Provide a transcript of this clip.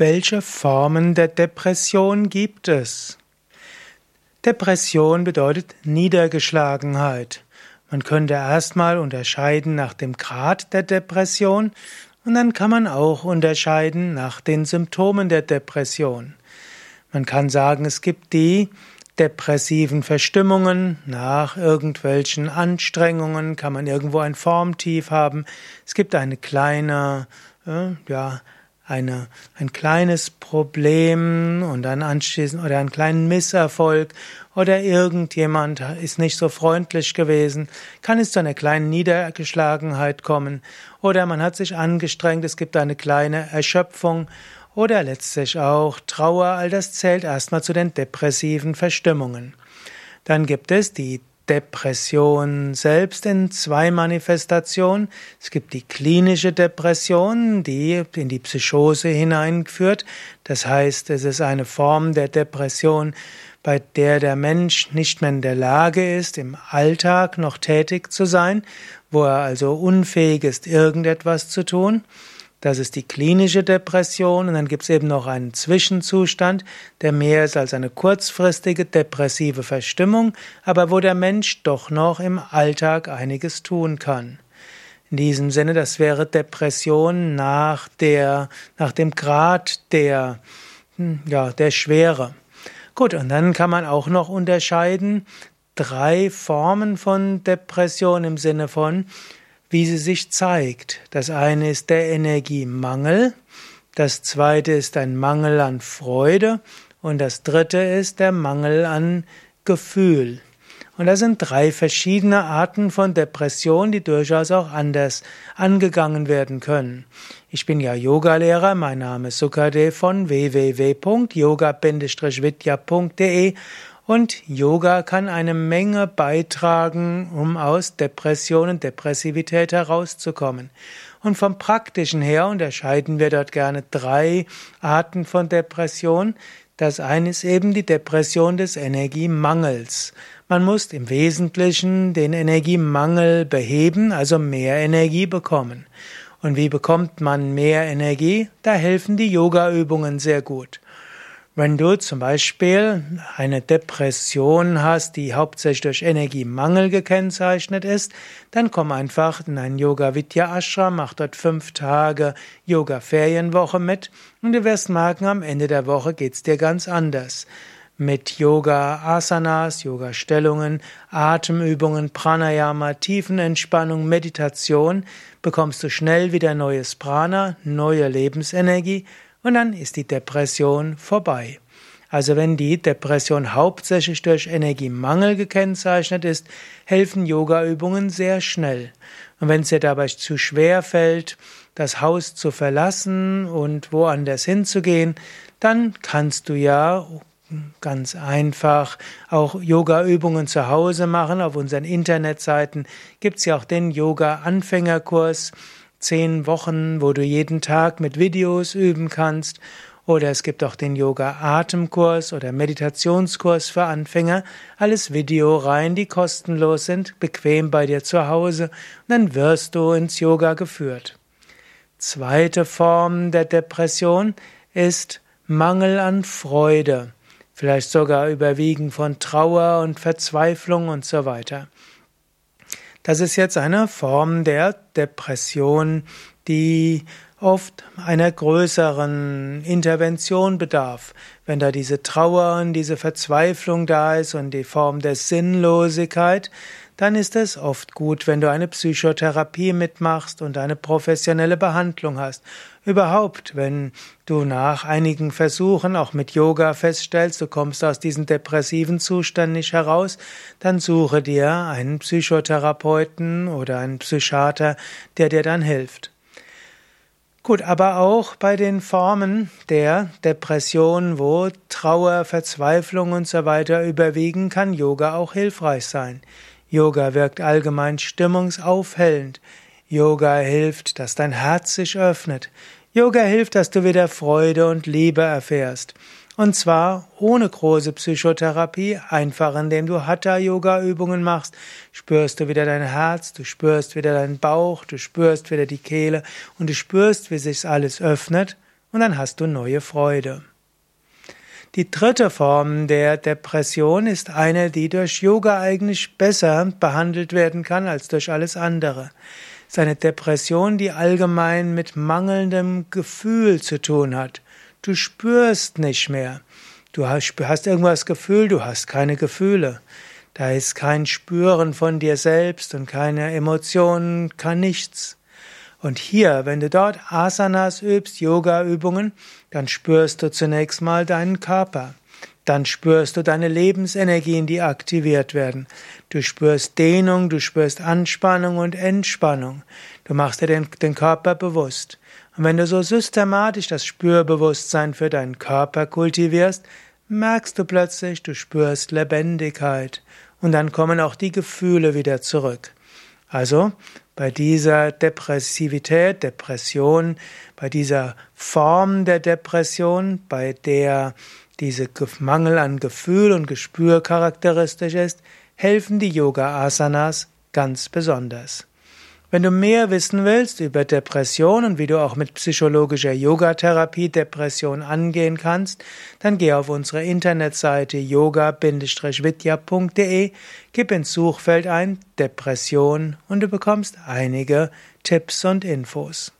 Welche Formen der Depression gibt es? Depression bedeutet Niedergeschlagenheit. Man könnte erstmal unterscheiden nach dem Grad der Depression und dann kann man auch unterscheiden nach den Symptomen der Depression. Man kann sagen, es gibt die depressiven Verstimmungen, nach irgendwelchen Anstrengungen kann man irgendwo ein Formtief haben. Es gibt eine kleine, äh, ja, eine, ein kleines Problem und dann anschließend oder einen kleinen Misserfolg oder irgendjemand ist nicht so freundlich gewesen, kann es zu einer kleinen Niedergeschlagenheit kommen oder man hat sich angestrengt, es gibt eine kleine Erschöpfung oder letztlich auch Trauer, all das zählt erstmal zu den depressiven Verstimmungen. Dann gibt es die Depression selbst in zwei Manifestationen. Es gibt die klinische Depression, die in die Psychose hineinführt. Das heißt, es ist eine Form der Depression, bei der der Mensch nicht mehr in der Lage ist, im Alltag noch tätig zu sein, wo er also unfähig ist, irgendetwas zu tun. Das ist die klinische Depression und dann gibt es eben noch einen Zwischenzustand, der mehr ist als eine kurzfristige depressive Verstimmung, aber wo der Mensch doch noch im Alltag einiges tun kann. In diesem Sinne, das wäre Depression nach der, nach dem Grad der, hm, ja, der Schwere. Gut, und dann kann man auch noch unterscheiden drei Formen von Depression im Sinne von wie sie sich zeigt. Das eine ist der Energiemangel, das zweite ist ein Mangel an Freude und das dritte ist der Mangel an Gefühl. Und das sind drei verschiedene Arten von Depression, die durchaus auch anders angegangen werden können. Ich bin ja Yogalehrer, mein Name ist Sukade von www.yoga-vidya.de und Yoga kann eine Menge beitragen, um aus Depression und Depressivität herauszukommen. Und vom Praktischen her unterscheiden wir dort gerne drei Arten von Depression. Das eine ist eben die Depression des Energiemangels. Man muss im Wesentlichen den Energiemangel beheben, also mehr Energie bekommen. Und wie bekommt man mehr Energie? Da helfen die Yoga-Übungen sehr gut. Wenn du zum Beispiel eine Depression hast, die hauptsächlich durch Energiemangel gekennzeichnet ist, dann komm einfach in einen Yoga Vidya Ashram, mach dort fünf Tage Yoga Ferienwoche mit und du wirst merken, am Ende der Woche geht's dir ganz anders. Mit Yoga Asanas, Yoga Stellungen, Atemübungen, Pranayama, Tiefenentspannung, Meditation bekommst du schnell wieder neues Prana, neue Lebensenergie und dann ist die Depression vorbei. Also wenn die Depression hauptsächlich durch Energiemangel gekennzeichnet ist, helfen Yogaübungen sehr schnell. Und wenn es dir dabei zu schwer fällt, das Haus zu verlassen und woanders hinzugehen, dann kannst du ja ganz einfach auch Yoga-Übungen zu Hause machen. Auf unseren Internetseiten gibt es ja auch den Yoga-Anfängerkurs zehn Wochen, wo du jeden Tag mit Videos üben kannst. Oder es gibt auch den Yoga-Atemkurs oder Meditationskurs für Anfänger. Alles Videoreihen, die kostenlos sind, bequem bei dir zu Hause. Und dann wirst du ins Yoga geführt. Zweite Form der Depression ist Mangel an Freude. Vielleicht sogar überwiegen von Trauer und Verzweiflung und so weiter. Das ist jetzt eine Form der Depression, die oft einer größeren Intervention bedarf. Wenn da diese Trauer und diese Verzweiflung da ist und die Form der Sinnlosigkeit, dann ist es oft gut, wenn du eine Psychotherapie mitmachst und eine professionelle Behandlung hast. Überhaupt, wenn du nach einigen Versuchen auch mit Yoga feststellst, du kommst aus diesem depressiven Zustand nicht heraus, dann suche dir einen Psychotherapeuten oder einen Psychiater, der dir dann hilft. Gut, aber auch bei den Formen der Depression, wo Trauer, Verzweiflung und so weiter überwiegen, kann Yoga auch hilfreich sein. Yoga wirkt allgemein stimmungsaufhellend. Yoga hilft, dass dein Herz sich öffnet. Yoga hilft, dass du wieder Freude und Liebe erfährst. Und zwar ohne große Psychotherapie, einfach indem du Hatha-Yoga-Übungen machst, spürst du wieder dein Herz, du spürst wieder deinen Bauch, du spürst wieder die Kehle und du spürst, wie sich alles öffnet und dann hast du neue Freude. Die dritte Form der Depression ist eine, die durch Yoga eigentlich besser behandelt werden kann als durch alles andere. Es ist eine Depression, die allgemein mit mangelndem Gefühl zu tun hat. Du spürst nicht mehr. Du hast, irgendwas Gefühl, du hast keine Gefühle. Da ist kein Spüren von dir selbst und keine Emotionen, kein nichts. Und hier, wenn du dort Asanas übst, Yoga-Übungen, dann spürst du zunächst mal deinen Körper. Dann spürst du deine Lebensenergien, die aktiviert werden. Du spürst Dehnung, du spürst Anspannung und Entspannung. Du machst dir den, den Körper bewusst. Und wenn du so systematisch das Spürbewusstsein für deinen Körper kultivierst, merkst du plötzlich, du spürst Lebendigkeit. Und dann kommen auch die Gefühle wieder zurück. Also bei dieser Depressivität, Depression, bei dieser Form der Depression, bei der diese Mangel an Gefühl und Gespür charakteristisch ist, helfen die Yoga Asanas ganz besonders. Wenn du mehr wissen willst über Depression und wie du auch mit psychologischer Yogatherapie Depression angehen kannst, dann geh auf unsere Internetseite yoga-vidya.de, gib ins Suchfeld ein Depression und du bekommst einige Tipps und Infos.